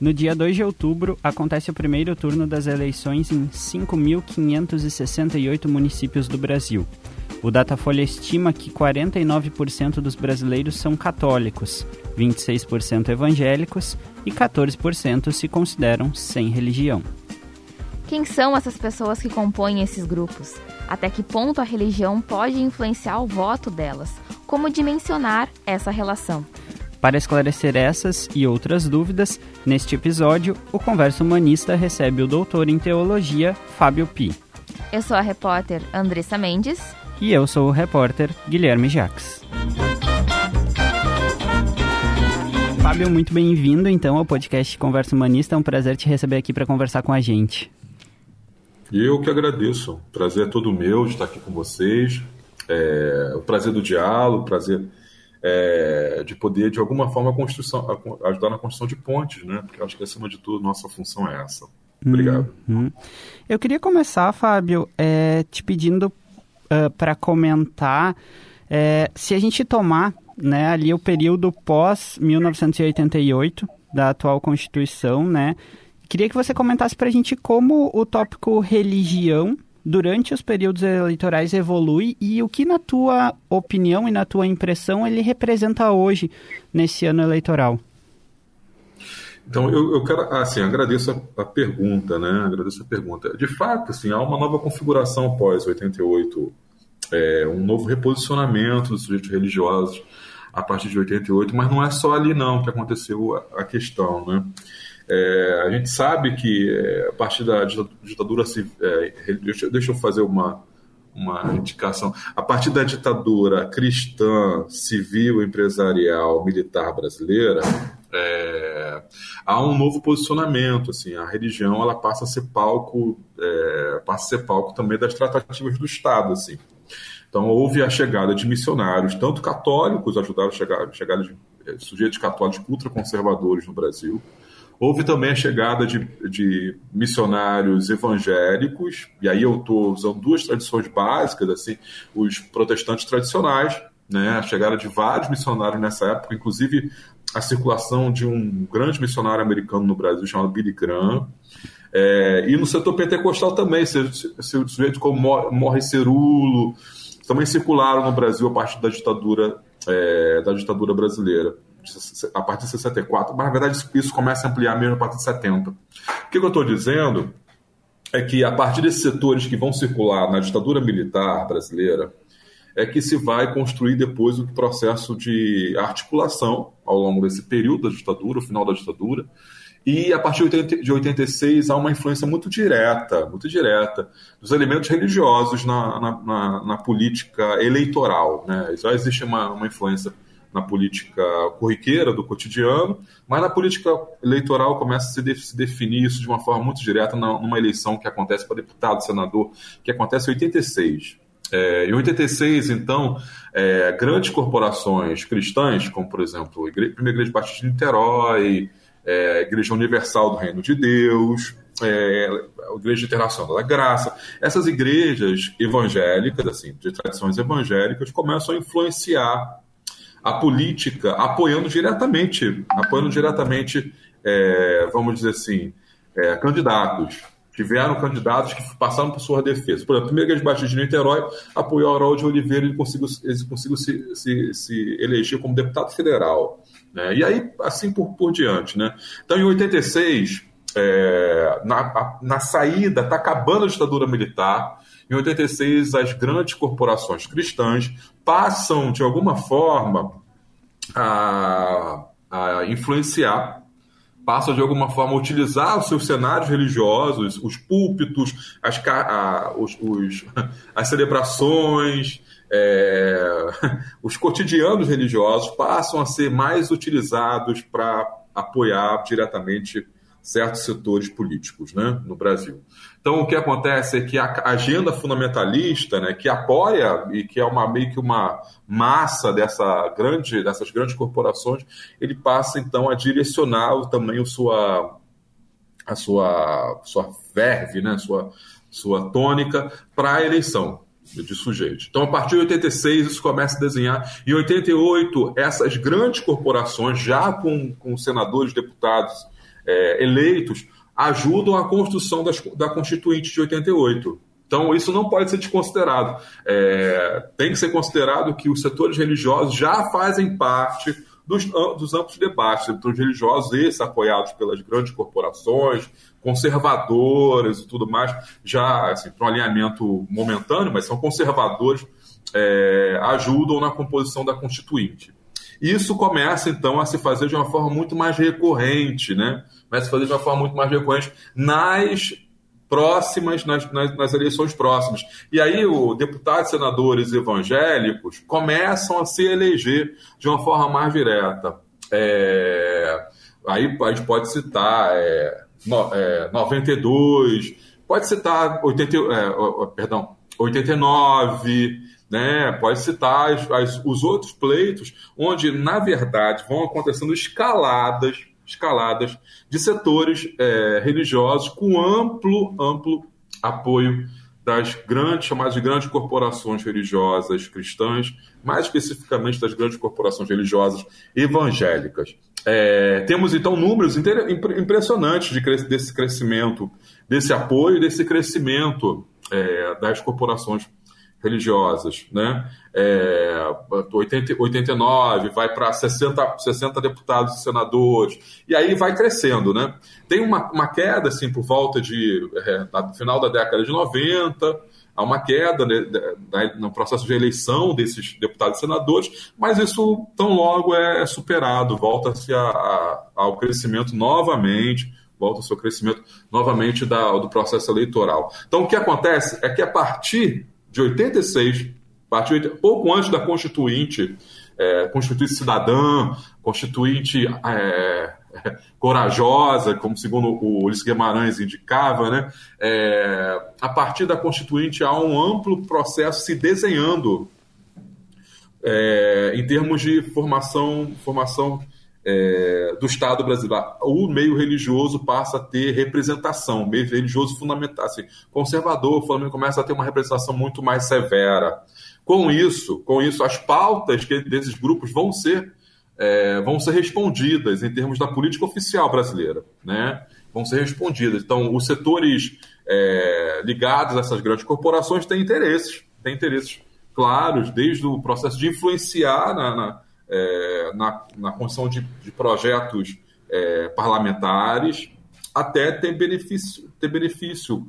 No dia 2 de outubro, acontece o primeiro turno das eleições em 5.568 municípios do Brasil. O Datafolha estima que 49% dos brasileiros são católicos, 26% evangélicos e 14% se consideram sem religião. Quem são essas pessoas que compõem esses grupos? Até que ponto a religião pode influenciar o voto delas? Como dimensionar essa relação? Para esclarecer essas e outras dúvidas, neste episódio, o Conversa Humanista recebe o doutor em teologia, Fábio Pi. Eu sou a repórter Andressa Mendes. E eu sou o repórter Guilherme Jacques. Fábio, muito bem-vindo então ao podcast Conversa Humanista. É um prazer te receber aqui para conversar com a gente. Eu que agradeço. O prazer é todo meu de estar aqui com vocês. É, o prazer do diálogo, o prazer é, de poder, de alguma forma, construção, ajudar na construção de pontes, né? Porque acho que, acima de tudo, nossa função é essa. Obrigado. Uhum. Eu queria começar, Fábio, é, te pedindo uh, para comentar é, se a gente tomar né, ali o período pós-1988 da atual Constituição, né? Queria que você comentasse para a gente como o tópico religião durante os períodos eleitorais evolui e o que, na tua opinião e na tua impressão, ele representa hoje nesse ano eleitoral? Então, eu, eu quero, assim, agradeço a, a, pergunta, né? Agradeço a pergunta. De fato, assim, há uma nova configuração pós 88, é, um novo reposicionamento dos sujeitos religiosos a partir de 88, mas não é só ali não que aconteceu a, a questão, né? É, a gente sabe que é, a partir da ditadura é, deixa, deixa eu fazer uma, uma indicação. A partir da ditadura cristã, civil, empresarial, militar brasileira, é, há um novo posicionamento. Assim, a religião ela passa a ser palco, é, passa a ser palco também das tratativas do Estado. Assim. Então houve a chegada de missionários, tanto católicos ajudaram a chegar, chegada de sujeitos católicos ultraconservadores no Brasil, Houve também a chegada de, de missionários evangélicos, e aí eu estou usando duas tradições básicas, assim, os protestantes tradicionais, né, a chegada de vários missionários nessa época, inclusive a circulação de um grande missionário americano no Brasil chamado Billy Graham, é, e no setor pentecostal também, sujeitos como Morre Cerulo, também circularam no Brasil a partir da ditadura, é, da ditadura brasileira a partir de 64, mas na verdade isso começa a ampliar mesmo a partir de 70. O que eu estou dizendo é que a partir desses setores que vão circular na ditadura militar brasileira, é que se vai construir depois o processo de articulação ao longo desse período da ditadura, o final da ditadura, e a partir de 86 há uma influência muito direta, muito direta, dos elementos religiosos na, na, na, na política eleitoral. Né? Já existe uma, uma influência na política corriqueira do cotidiano, mas na política eleitoral começa a se, de, se definir isso de uma forma muito direta na, numa eleição que acontece para deputado, senador, que acontece em 86. É, em 86, então, é, grandes corporações cristãs, como por exemplo a Igreja, Primeira Igreja Batista de Niterói, é, a Igreja Universal do Reino de Deus, é, a Igreja Internacional da Graça, essas igrejas evangélicas, assim, de tradições evangélicas, começam a influenciar a política apoiando diretamente, apoiando diretamente, é, vamos dizer assim, é, candidatos. Tiveram candidatos que passaram por sua defesa. Por exemplo, a primeira Igreja Batista de Niterói apoiou de Oliveira e ele conseguiu, ele conseguiu se, se, se, eleger como deputado federal. Né? E aí, assim por, por diante. Né? Então, em 86, é, na, na saída, está acabando a ditadura militar, em 86, as grandes corporações cristãs passam, de alguma forma, a, a influenciar passam de alguma forma a utilizar os seus cenários religiosos, os púlpitos, as, a, os, os, as celebrações, é, os cotidianos religiosos passam a ser mais utilizados para apoiar diretamente certos setores políticos né, no Brasil. Então, o que acontece é que a agenda fundamentalista, né, que apoia e que é uma, meio que uma massa dessa grande, dessas grandes corporações, ele passa, então, a direcionar também a sua, a sua, sua verve, né, sua, sua tônica para a eleição de sujeitos. Então, a partir de 86, isso começa a desenhar. Em 88, essas grandes corporações, já com, com senadores, deputados é, eleitos ajudam a construção das, da Constituinte de 88. Então, isso não pode ser desconsiderado. É, tem que ser considerado que os setores religiosos já fazem parte dos, dos amplos debates, setores religiosos, esses apoiados pelas grandes corporações, conservadoras e tudo mais, já assim, para um alinhamento momentâneo, mas são conservadores, é, ajudam na composição da Constituinte. Isso começa, então, a se fazer de uma forma muito mais recorrente, né? Começa a fazer de uma forma muito mais recorrente nas próximas, nas, nas, nas, eleições próximas. E aí, o deputados, senadores evangélicos começam a se eleger de uma forma mais direta. É, aí a gente pode citar é, no, é, 92, pode citar 80, é, perdão, 89, né? pode citar as, as, os outros pleitos, onde, na verdade, vão acontecendo escaladas escaladas de setores é, religiosos com amplo, amplo apoio das grandes, chamadas de grandes corporações religiosas cristãs, mais especificamente das grandes corporações religiosas evangélicas. É, temos então números impressionantes de, desse crescimento, desse apoio, desse crescimento é, das corporações religiosas, né? É, 80, 89 vai para 60, 60 deputados e senadores, e aí vai crescendo, né? Tem uma, uma queda, assim, por volta de, é, no final da década de 90, há uma queda né, no processo de eleição desses deputados e senadores, mas isso tão logo é superado, volta-se ao crescimento novamente, volta-se ao crescimento novamente da, do processo eleitoral. Então, o que acontece é que a partir de 86, partir, pouco antes da Constituinte, é, Constituinte Cidadã, Constituinte é, corajosa, como segundo o Ulisses Guimarães indicava, né? É, a partir da Constituinte há um amplo processo se desenhando é, em termos de formação, formação é, do Estado brasileiro. O meio religioso passa a ter representação, meio religioso fundamental, assim, conservador, o Flamengo começa a ter uma representação muito mais severa. Com isso, com isso, as pautas que desses grupos vão ser é, vão ser respondidas em termos da política oficial brasileira, né? Vão ser respondidas. Então, os setores é, ligados a essas grandes corporações têm interesses, têm interesses claros, desde o processo de influenciar na, na é, na, na construção de, de projetos é, parlamentares, até ter benefício, ter benefício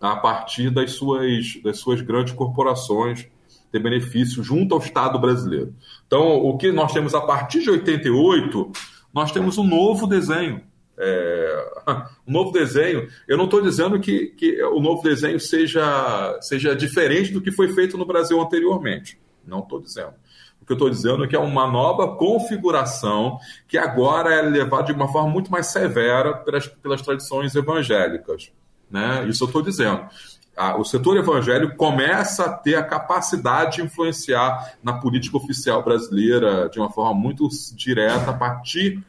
a partir das suas, das suas grandes corporações, ter benefício junto ao Estado brasileiro. Então, o que nós temos a partir de 88, nós temos um novo desenho. É, um novo desenho. Eu não estou dizendo que, que o novo desenho seja, seja diferente do que foi feito no Brasil anteriormente. Não estou dizendo que eu estou dizendo é que é uma nova configuração que agora é levada de uma forma muito mais severa pelas, pelas tradições evangélicas. Né? Isso eu estou dizendo. o setor evangélico começa a ter a capacidade de influenciar na política oficial brasileira de uma forma muito direta a partir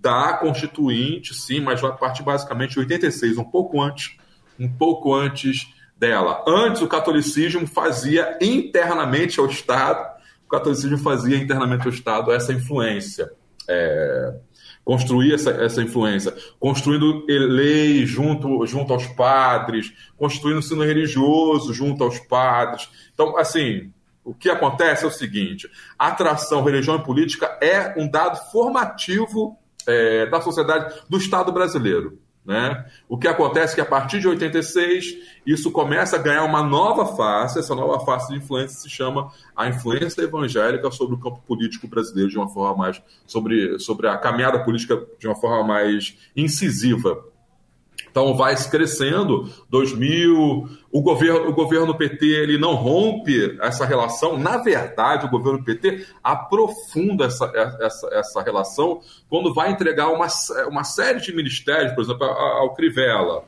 da Constituinte, sim, mas a partir basicamente de 86, um pouco antes, um pouco antes dela. Antes o catolicismo fazia internamente ao Estado catolicismo fazia internamente ao Estado essa influência. É, construir essa, essa influência, construindo lei junto, junto aos padres, construindo ensino religioso junto aos padres. Então, assim, o que acontece é o seguinte: a atração religião e política é um dado formativo é, da sociedade do Estado brasileiro. Né? O que acontece é que a partir de 86 isso começa a ganhar uma nova face, essa nova face de influência se chama a influência evangélica sobre o campo político brasileiro de uma forma mais sobre, sobre a caminhada política de uma forma mais incisiva. Então vai crescendo, 2000, o governo, o governo PT ele não rompe essa relação, na verdade o governo PT aprofunda essa, essa, essa relação quando vai entregar uma, uma série de ministérios, por exemplo, ao Crivella.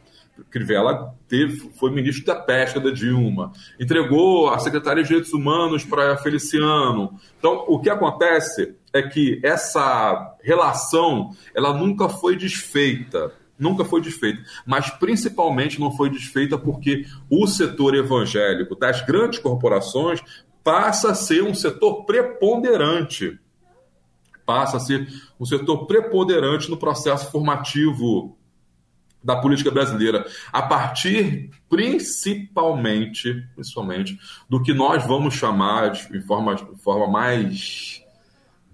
Crivella teve, foi ministro da pesca da Dilma, entregou a Secretaria de Direitos Humanos para Feliciano. Então, o que acontece é que essa relação ela nunca foi desfeita nunca foi desfeita, mas principalmente não foi desfeita porque o setor evangélico das grandes corporações passa a ser um setor preponderante passa a ser um setor preponderante no processo formativo da política brasileira, a partir principalmente, principalmente do que nós vamos chamar de forma, de forma mais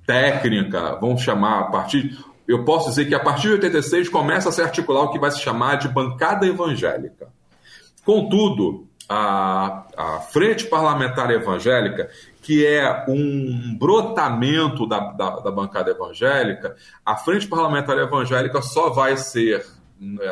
técnica, vamos chamar a partir. Eu posso dizer que a partir de 86 começa a se articular o que vai se chamar de bancada evangélica. Contudo, a, a Frente Parlamentar Evangélica, que é um brotamento da, da, da, bancada evangélica, a Frente Parlamentar Evangélica só vai ser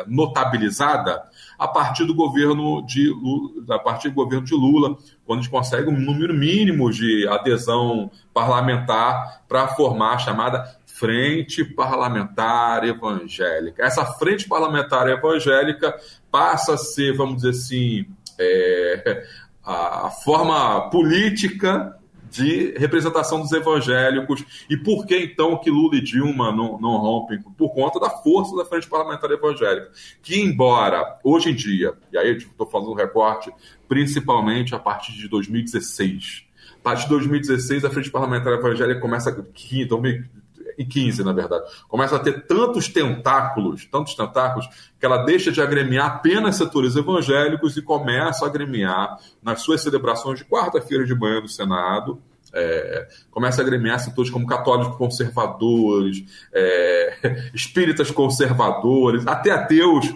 notabilizada a partir do governo de Lula, a partir do governo de Lula, quando a gente consegue um número mínimo de adesão parlamentar para formar a chamada Frente Parlamentar Evangélica. Essa Frente Parlamentar Evangélica passa a ser, vamos dizer assim, é, a forma política de representação dos evangélicos. E por que então que Lula e Dilma não, não rompem? Por conta da força da Frente Parlamentar Evangélica. Que, embora hoje em dia, e aí estou fazendo um recorte principalmente a partir de 2016. A partir de 2016, a Frente Parlamentar Evangélica começa. 2015, na verdade, começa a ter tantos tentáculos, tantos tentáculos, que ela deixa de agremiar apenas setores evangélicos e começa a agremiar nas suas celebrações de quarta-feira de manhã no Senado. É, começa a agremiar setores como católicos conservadores, é, espíritas conservadores, até ateus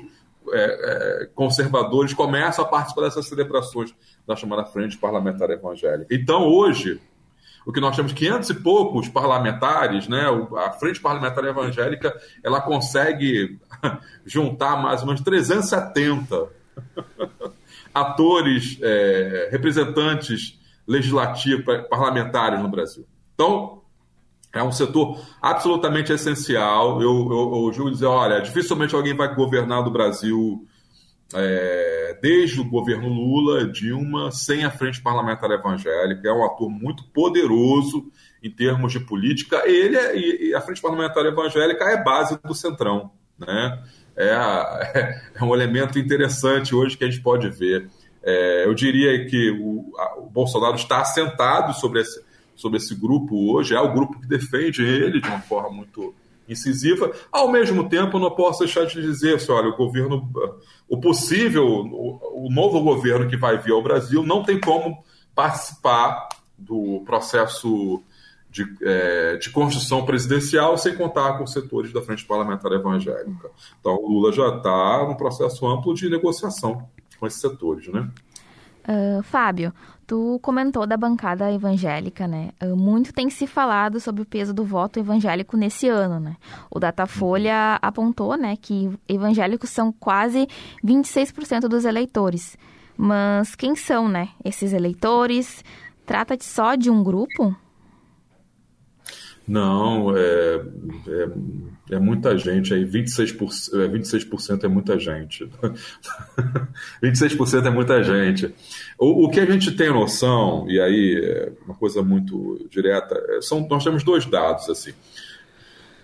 é, é, conservadores começam a participar dessas celebrações da chamada Frente Parlamentar Evangélica. Então, hoje, o que nós temos 500 e poucos parlamentares, né? A Frente Parlamentar Evangélica, ela consegue juntar mais ou menos 370 atores, é, representantes legislativos, parlamentares no Brasil. Então, é um setor absolutamente essencial. Eu, eu, eu julgo dizer, olha, dificilmente alguém vai governar do Brasil é, desde o governo Lula, Dilma, sem a Frente Parlamentar Evangélica. É um ator muito poderoso em termos de política. Ele é, e a Frente Parlamentar Evangélica é base do Centrão. Né? É, é um elemento interessante hoje que a gente pode ver. É, eu diria que o, a, o, Bolsonaro está assentado sobre esse, sobre esse grupo hoje, é o grupo que defende ele de uma forma muito incisiva. Ao mesmo tempo, não posso deixar de dizer, assim, olha, o governo, o possível, o, o novo governo que vai vir ao Brasil não tem como participar do processo de, é, de construção presidencial sem contar com os setores da frente parlamentar evangélica. Então, o Lula já está num processo amplo de negociação com esses setores, né? Uh, Fábio, tu comentou da bancada evangélica, né? Uh, muito tem se falado sobre o peso do voto evangélico nesse ano, né? O Datafolha apontou, né, que evangélicos são quase 26% dos eleitores. Mas quem são, né, esses eleitores? Trata-se só de um grupo? Não, é, é, é, muita gente aí, 26%, é, 26 é muita gente. 26% é muita gente. O, o, que a gente tem noção, e aí é uma coisa muito direta, é, são, nós temos dois dados assim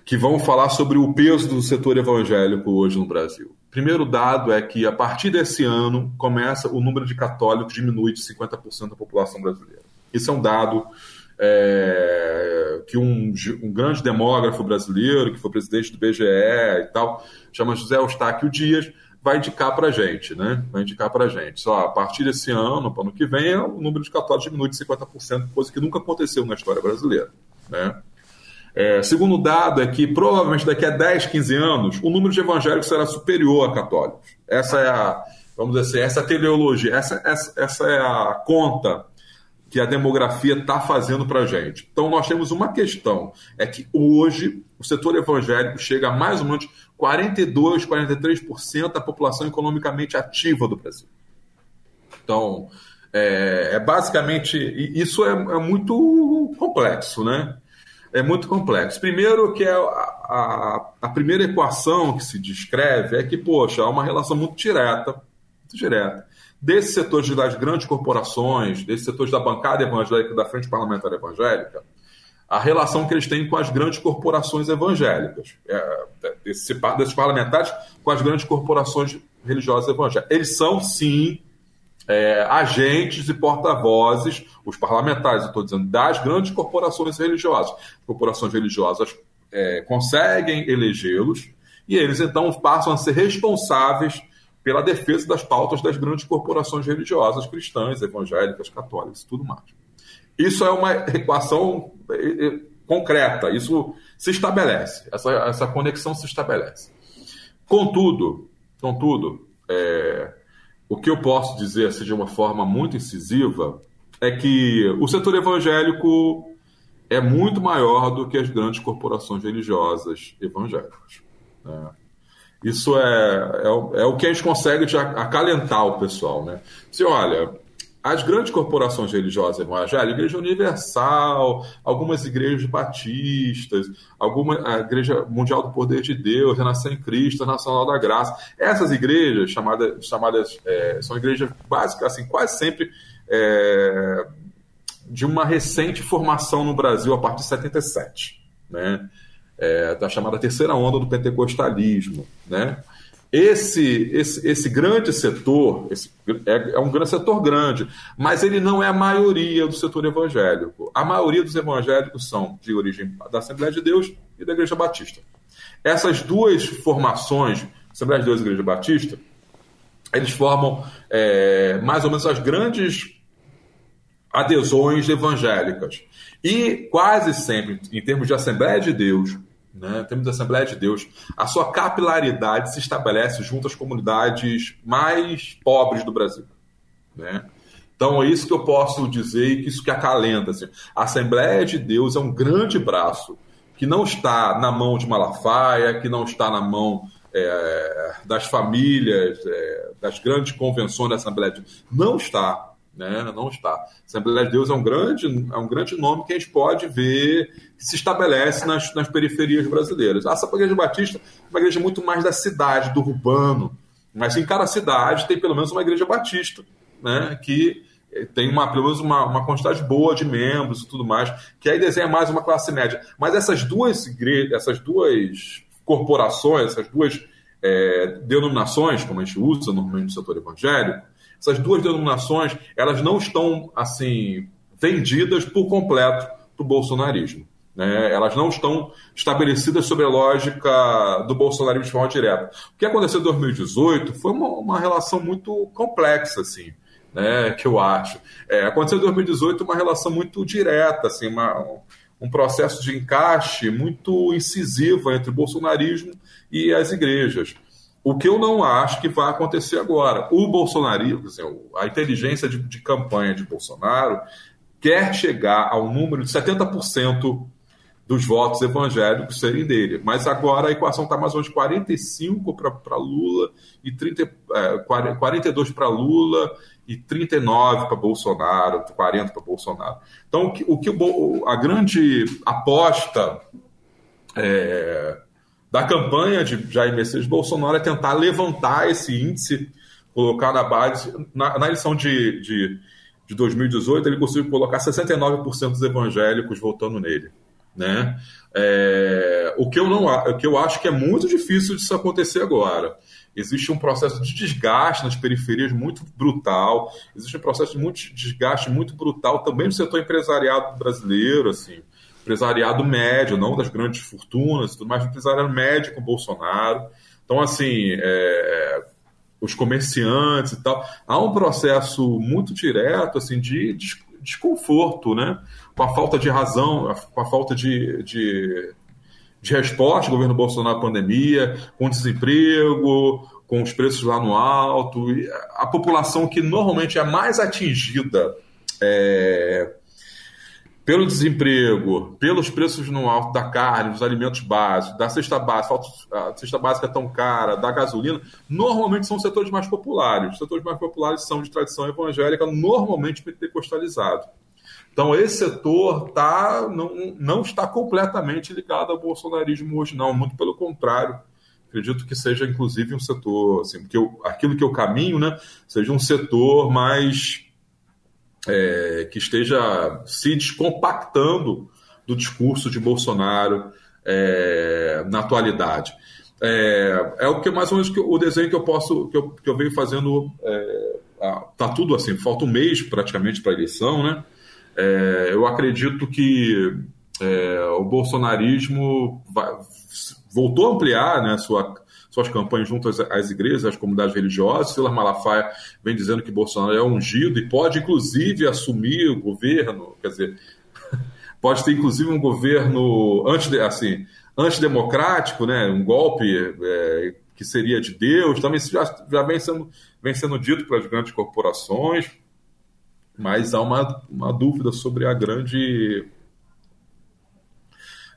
que vão falar sobre o peso do setor evangélico hoje no Brasil. Primeiro dado é que a partir desse ano começa o número de católicos diminui de 50% da população brasileira. Isso é um dado é, que um, um, grande demógrafo brasileiro, que foi presidente do BGE e tal, chama José Eustáquio Dias, vai indicar para a gente, né? Vai indicar para a gente. Só a partir desse ano, para ano que vem, o número de católicos diminui de 50%, coisa que nunca aconteceu na história brasileira, né? É, segundo dado é que provavelmente daqui a 10, 15 anos, o número de evangélicos será superior a católicos. Essa é a, vamos dizer assim, essa é teleologia, essa, essa, essa é a conta que a demografia está fazendo para a gente. Então, nós temos uma questão: é que hoje o setor evangélico chega a mais ou menos 42%, 43% da população economicamente ativa do Brasil. Então, é, é basicamente. Isso é, é, muito complexo, né? É muito complexo. Primeiro, que é a, a, a primeira equação que se descreve é que, poxa, há uma relação muito direta, muito direta desses setores das grandes corporações, desses setores da bancada evangélica, da frente parlamentar evangélica, a relação que eles têm com as grandes corporações evangélicas, é, desse, desses parlamentares com as grandes corporações religiosas evangélicas. Eles são, sim, é, agentes e porta-vozes, os parlamentares, estou dizendo, das grandes corporações religiosas. As corporações religiosas é, conseguem elegê-los e eles então passam a ser responsáveis pela defesa das pautas das grandes corporações religiosas cristãs, evangélicas, católicas tudo mais. Isso é uma equação é, é, concreta, isso se estabelece, essa, essa conexão se estabelece. Contudo, contudo é, o que eu posso dizer assim, de uma forma muito incisiva é que o setor evangélico é muito maior do que as grandes corporações religiosas evangélicas. Né? Isso é, é, é, o que a gente consegue acalentar o pessoal. Né? Se olha, as grandes corporações religiosas evangélicas, Igreja Universal, algumas igrejas batistas, alguma, a Igreja Mundial do Poder de Deus, Renascer em Cristo, Nacional da Graça, essas igrejas chamadas, chamadas é, são igrejas básicas, assim, quase sempre é, de uma recente formação no Brasil a partir de 77, né? É, da chamada terceira onda do pentecostalismo, né? Esse, esse, esse grande setor esse, é, é, um grande setor grande, mas ele não é a maioria do setor evangélico. A maioria dos evangélicos são de origem da Assembleia de Deus e da Igreja Batista. Essas duas formações, Assembleia de Deus e Igreja Batista, eles formam é, mais ou menos as grandes adesões evangélicas. E quase sempre, em termos de Assembleia de Deus, né, temos a Assembleia de Deus, a sua capilaridade se estabelece junto às comunidades mais pobres do Brasil. Né? Então é isso que eu posso dizer e que isso que acalenta. Assim. A Assembleia de Deus é um grande braço que não está na mão de Malafaia, que não está na mão é, das famílias, é, das grandes convenções da Assembleia de Deus. Não está né? Não está. Assembleia de Deus é um grande, é um grande nome que a gente pode ver que se estabelece nas, nas periferias brasileiras. A Igreja Batista é uma igreja muito mais da cidade, do urbano, mas em cada cidade tem pelo menos uma igreja batista, né? Que tem uma, pelo menos uma, uma quantidade boa de membros e tudo mais, que aí desenha mais uma classe média. Mas essas duas igrejas, essas duas corporações, essas duas é, denominações, como a gente usa normalmente no setor evangélico, essas duas denominações, elas não estão assim vendidas por completo para o bolsonarismo. Né? Elas não estão estabelecidas sobre a lógica do bolsonarismo de forma direta. O que aconteceu em 2018 foi uma, uma relação muito complexa, assim, né? que eu acho. É, aconteceu em 2018 uma relação muito direta, assim, uma, um processo de encaixe muito incisivo entre o bolsonarismo e as igrejas. O que eu não acho que vai acontecer agora. O bolsonarismo, a inteligência de, de campanha de Bolsonaro, quer chegar ao número de 70% dos votos evangélicos serem dele. Mas agora a equação está mais ou menos 45 para Lula e 30, é, 42 para Lula e 39 para Bolsonaro, 40 para Bolsonaro. Então, o que, o que a grande aposta é, da campanha de Jair Messias Bolsonaro é tentar levantar esse índice, colocar na base. Na, na eleição de, de, de 2018, ele conseguiu colocar 69% dos evangélicos votando nele. Né? É, o, que eu não, o que eu acho que é muito difícil disso acontecer agora. Existe um processo de desgaste nas periferias muito brutal, existe um processo de muito desgaste muito brutal também no setor empresariado brasileiro. assim empresariado médio, não das grandes fortunas, tudo mais, empresariado médio com Bolsonaro. Então, assim, é, os comerciantes e tal, há um processo muito direto assim de desconforto, né? Com a falta de razão, com a falta de, de, de resposta do governo Bolsonaro à pandemia, com desemprego, com os preços lá no alto, a população que normalmente é mais atingida é, pelo desemprego, pelos preços no alto da carne, dos alimentos básicos, da cesta básica, a cesta básica é tão cara, da gasolina, normalmente são setores mais populares. Os setores mais populares são de tradição evangélica, normalmente pentecostalizado. Então, esse setor tá, não, não está completamente ligado ao bolsonarismo hoje, não. Muito pelo contrário. Acredito que seja, inclusive, um setor, assim, que eu, aquilo que eu caminho, né, seja um setor mais é, que esteja se descompactando do discurso de Bolsonaro é, na atualidade. É, é, o que mais ou menos que, o desenho que eu posso que eu, que eu venho fazendo é, tá tudo assim, falta um mês praticamente para a eleição, né? É, eu acredito que é, o bolsonarismo vai, voltou a ampliar né, sua, suas campanhas junto às, às igrejas, às comunidades religiosas. Silas Malafaia vem dizendo que Bolsonaro é ungido e pode, inclusive, assumir o governo, quer dizer, pode ter, inclusive, um governo anti, assim, antidemocrático, né, um golpe é, que seria de Deus, também já, já vem, sendo, vem sendo dito pelas grandes corporações, mas há uma, uma dúvida sobre a grande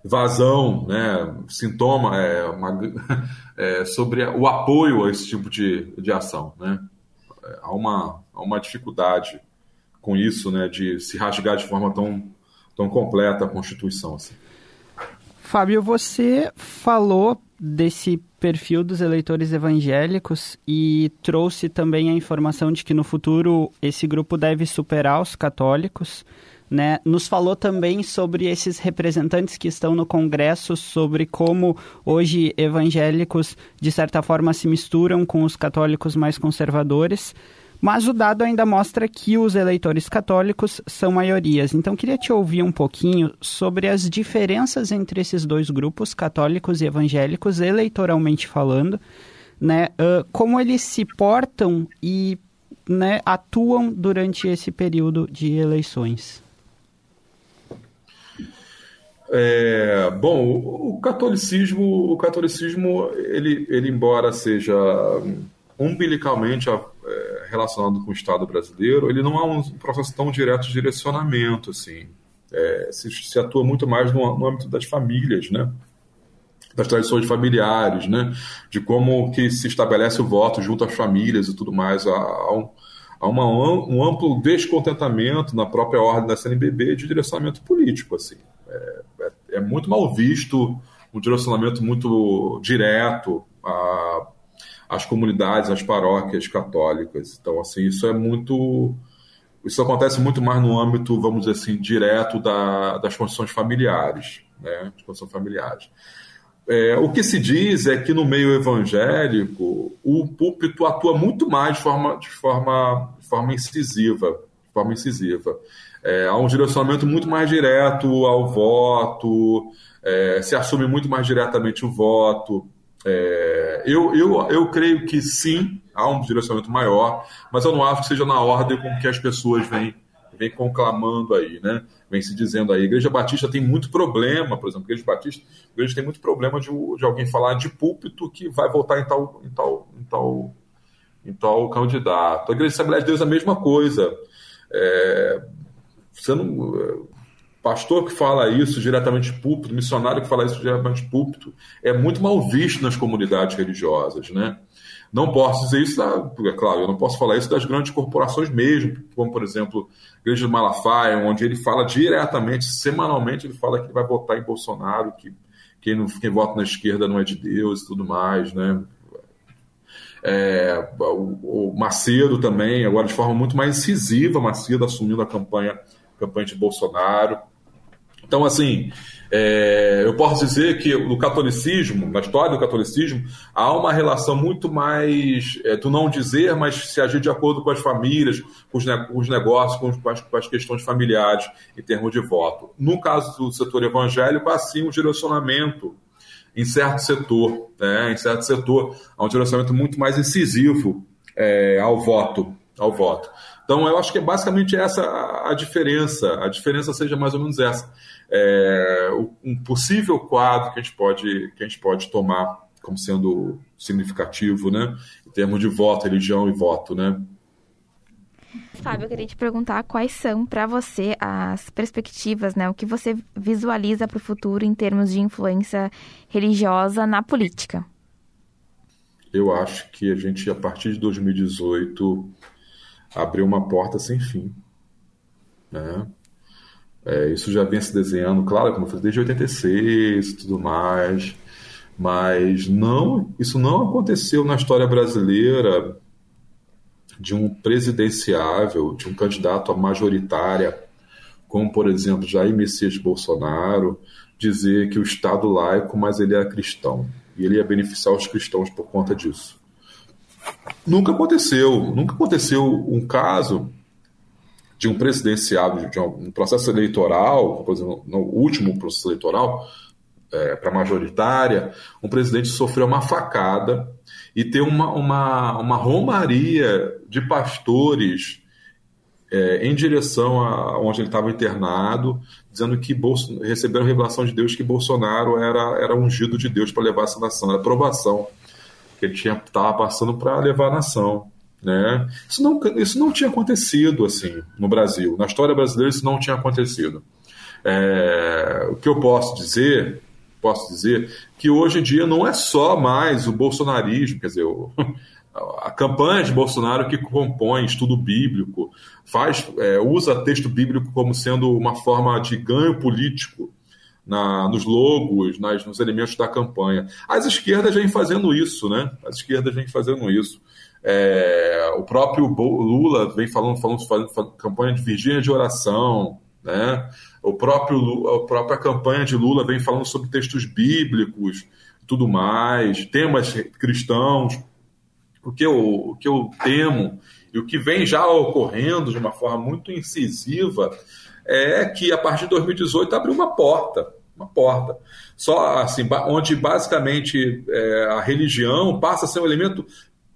vazão, né, sintoma, é, uma, é, sobre o apoio a esse tipo de, de ação. Né? Há, uma, há uma dificuldade com isso, né, de se rasgar de forma tão, tão completa a Constituição. Assim. Fábio, você falou desse perfil dos eleitores evangélicos e trouxe também a informação de que no futuro esse grupo deve superar os católicos. Né? Nos falou também sobre esses representantes que estão no Congresso, sobre como hoje evangélicos, de certa forma, se misturam com os católicos mais conservadores. Mas o dado ainda mostra que os eleitores católicos são maiorias. Então, queria te ouvir um pouquinho sobre as diferenças entre esses dois grupos, católicos e evangélicos, eleitoralmente falando, né? Uh, como eles se portam e né, atuam durante esse período de eleições. É, bom, o, catolicismo, o catolicismo, ele, ele embora seja umbilicalmente é, relacionado com o Estado brasileiro, ele não é um processo tão direto de direcionamento, assim. É, se, se, atua muito mais no, no, âmbito das famílias, né? Das tradições familiares, né? De como que se estabelece o voto junto às famílias e tudo mais. Há, há um, há uma, um amplo descontentamento na própria ordem da CNBB de direcionamento político, assim. É, é, é muito mal visto um direcionamento muito direto a, às comunidades, às paróquias católicas. Então, assim, isso é muito. Isso acontece muito mais no âmbito, vamos dizer assim, direto da, das condições familiares, né? As condições familiares. É, o que se diz é que no meio evangélico o púlpito atua muito mais de forma, de forma, de forma incisiva, de forma incisiva. É, há um direcionamento muito mais direto ao voto, é, se assume muito mais diretamente o voto. É, eu, eu, eu creio que sim, há um direcionamento maior, mas eu não acho que seja na ordem com que as pessoas vêm, vêm conclamando aí, né? Vem se dizendo aí. A Igreja Batista tem muito problema, por exemplo, a Igreja Batista a igreja tem muito problema de, de alguém falar de púlpito que vai votar em tal, em tal, em tal, em tal candidato. A Igreja Assembleia de Deus é a mesma coisa. É, você não, pastor que fala isso diretamente púlpito, missionário que fala isso diretamente púlpito, é muito mal visto nas comunidades religiosas, né? Não posso dizer isso, é claro, eu não posso falar isso das grandes corporações mesmo, como, por exemplo, a Igreja de Malafaia, onde ele fala diretamente, semanalmente, ele fala que vai votar em Bolsonaro, que quem, não, quem vota na esquerda não é de Deus e tudo mais, né? É, o, o Macedo também, agora de forma muito mais incisiva, Macedo assumindo a campanha campanha de Bolsonaro. Então, assim, é, eu posso dizer que no catolicismo, na história do catolicismo, há uma relação muito mais é, do não dizer, mas se agir de acordo com as famílias, com os, com os negócios, com, as, com as, questões familiares em termos de voto. No caso do setor evangélico, há sim um direcionamento em certo setor, né, em certo setor, há um direcionamento muito mais incisivo é, ao voto, ao voto. Então, eu acho que é basicamente essa a diferença. A diferença seja mais ou menos essa. É, um possível quadro que a gente pode, que a gente pode tomar como sendo significativo, né? Em termos de voto, religião e voto, né? Fábio, eu queria te perguntar quais são para você as perspectivas, né? O que você visualiza para o futuro em termos de influência religiosa na política? Eu acho que a gente, a partir de 2018, abriu uma porta sem fim. Né? É, isso já vem se desenhando, claro, como eu falei, desde 86 e tudo mais, mas não, isso não aconteceu na história brasileira de um presidenciável, de um candidato a majoritária, como, por exemplo, Jair Messias Bolsonaro, dizer que o Estado laico, mas ele é cristão, e ele ia beneficiar os cristãos por conta disso. Nunca aconteceu, nunca aconteceu um caso de um presidenciável, de um processo eleitoral, por exemplo, no último processo eleitoral, é, para majoritária, um presidente sofreu uma facada e ter uma, uma, uma romaria de pastores é, em direção a onde ele estava internado, dizendo que Bolso, receberam revelação de Deus que Bolsonaro era, era ungido de Deus para levar essa nação, era aprovação que ele estava passando para levar a nação. Né? Isso, não, isso não tinha acontecido assim no Brasil. Na história brasileira, isso não tinha acontecido. É, o que eu posso dizer posso dizer que hoje em dia não é só mais o bolsonarismo, quer dizer, o, a campanha de Bolsonaro que compõe estudo bíblico, faz, é, usa texto bíblico como sendo uma forma de ganho político na, nos logos, nas, nos elementos da campanha. As esquerdas vêm fazendo isso, né? As esquerdas vêm fazendo isso. É, o próprio Lula vem falando, falando, falando campanha de Virgínia de oração, né? O próprio, a própria campanha de Lula vem falando sobre textos bíblicos, tudo mais, temas cristãos. O que eu, o que eu temo e o que vem já ocorrendo de uma forma muito incisiva é que a partir de 2018 abriu uma porta, uma porta. Só assim, onde basicamente é, a religião passa a ser um elemento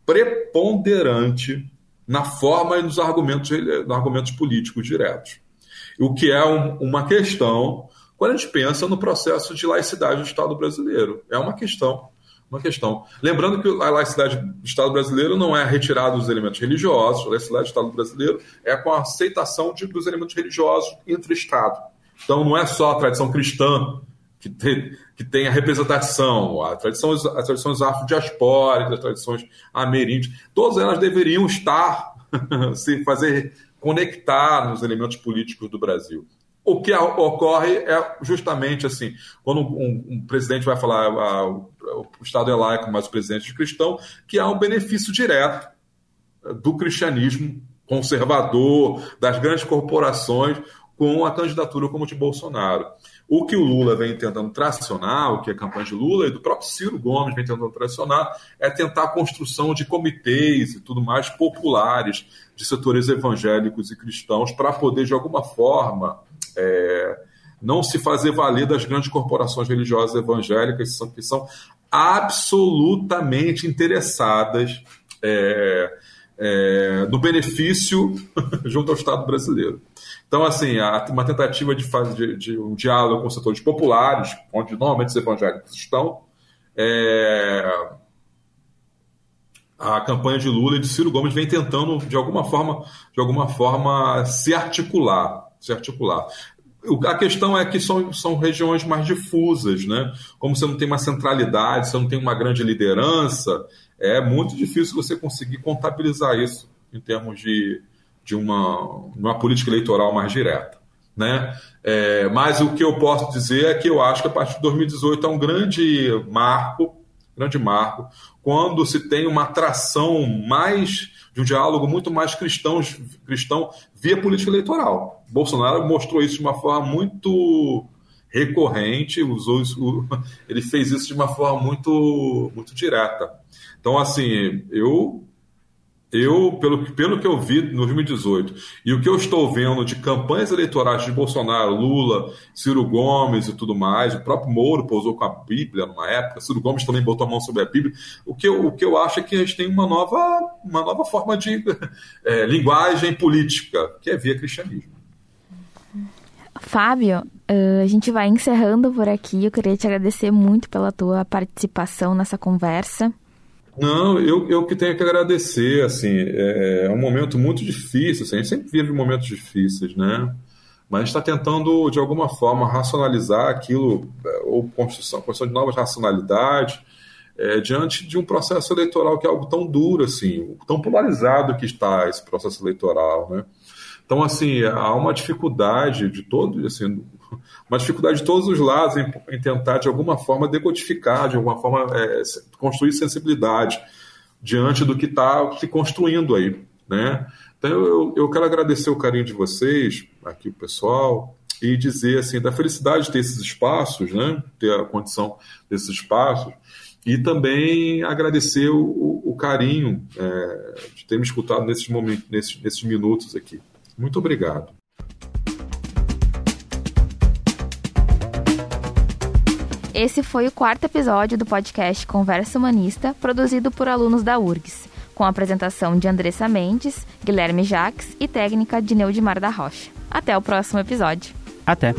preponderante na forma e nos argumentos, nos argumentos políticos diretos o que é um, uma questão quando a gente pensa no processo de laicidade do Estado brasileiro. É uma questão. Uma questão. Lembrando que a laicidade do Estado brasileiro não é retirada dos elementos religiosos, a laicidade do Estado brasileiro é com a aceitação de, dos elementos religiosos entre Estado. Então não é só a tradição cristã que tem, que tem a representação, a tradição, as tradições afrodiaspóricas, as tradições ameríndias, todas elas deveriam estar, se fazer conectar nos elementos políticos do Brasil. O que ocorre é justamente assim, quando um, um presidente vai falar ah, o Estado é laico, mas o presidente é cristão, que há um benefício direto do cristianismo conservador, das grandes corporações, com a candidatura como de Bolsonaro. O que o Lula vem tentando tracionar, o que a campanha de Lula e do próprio Ciro Gomes vem tentando tracionar, é tentar a construção de comitês e tudo mais populares de setores evangélicos e cristãos para poder, de alguma forma, é, não se fazer valer das grandes corporações religiosas evangélicas que são, que são absolutamente interessadas é, é, no benefício junto ao Estado brasileiro. Então, assim, uma tentativa de fazer de, de um diálogo com setores populares, onde normalmente os evangélicos estão, é, a campanha de Lula e de Ciro Gomes vem tentando, de alguma forma, de alguma forma se articular. Se articular. A questão é que são, são regiões mais difusas, né? Como você não tem uma centralidade, você não tem uma grande liderança, é muito difícil você conseguir contabilizar isso em termos de, de uma, uma política eleitoral mais direta. Né? É, mas o que eu posso dizer é que eu acho que a partir de 2018 é um grande marco, grande marco, quando se tem uma atração mais de um diálogo muito mais cristão, cristão via política eleitoral. Bolsonaro mostrou isso de uma forma muito recorrente, usou isso, ele fez isso de uma forma muito, muito direta. Então, assim, eu eu, pelo, pelo que eu vi no 2018 e o que eu estou vendo de campanhas eleitorais de Bolsonaro, Lula, Ciro Gomes e tudo mais, o próprio Moro pousou com a Bíblia numa época, Ciro Gomes também botou a mão sobre a Bíblia. O que eu, o que eu acho é que a gente tem uma nova, uma nova forma de é, linguagem política, que é via cristianismo. Fábio, a gente vai encerrando por aqui. Eu queria te agradecer muito pela tua participação nessa conversa. Não, eu, eu que tenho que agradecer, assim, é, é um momento muito difícil, assim, a gente sempre vive momentos difíceis, né? Mas está tentando, de alguma forma, racionalizar aquilo, é, ou construção, construção de novas racionalidades, é, diante de um processo eleitoral que é algo tão duro, assim, tão polarizado que está esse processo eleitoral, né? Então, assim, há uma dificuldade de todo, assim, uma dificuldade de todos os lados em, em tentar, de alguma forma, decodificar, de alguma forma, é, construir sensibilidade diante do que está se construindo aí, né? Então, eu, eu quero agradecer o carinho de vocês, aqui o pessoal, e dizer, assim, da felicidade de ter esses espaços, né? Ter a condição desses espaços, E também agradecer o, o carinho é, de ter me escutado nesses, momentos, nesses, nesses minutos aqui. Muito obrigado. Esse foi o quarto episódio do podcast Conversa Humanista, produzido por alunos da URGS, com a apresentação de Andressa Mendes, Guilherme Jacques e técnica de Neudimar da Rocha. Até o próximo episódio. Até.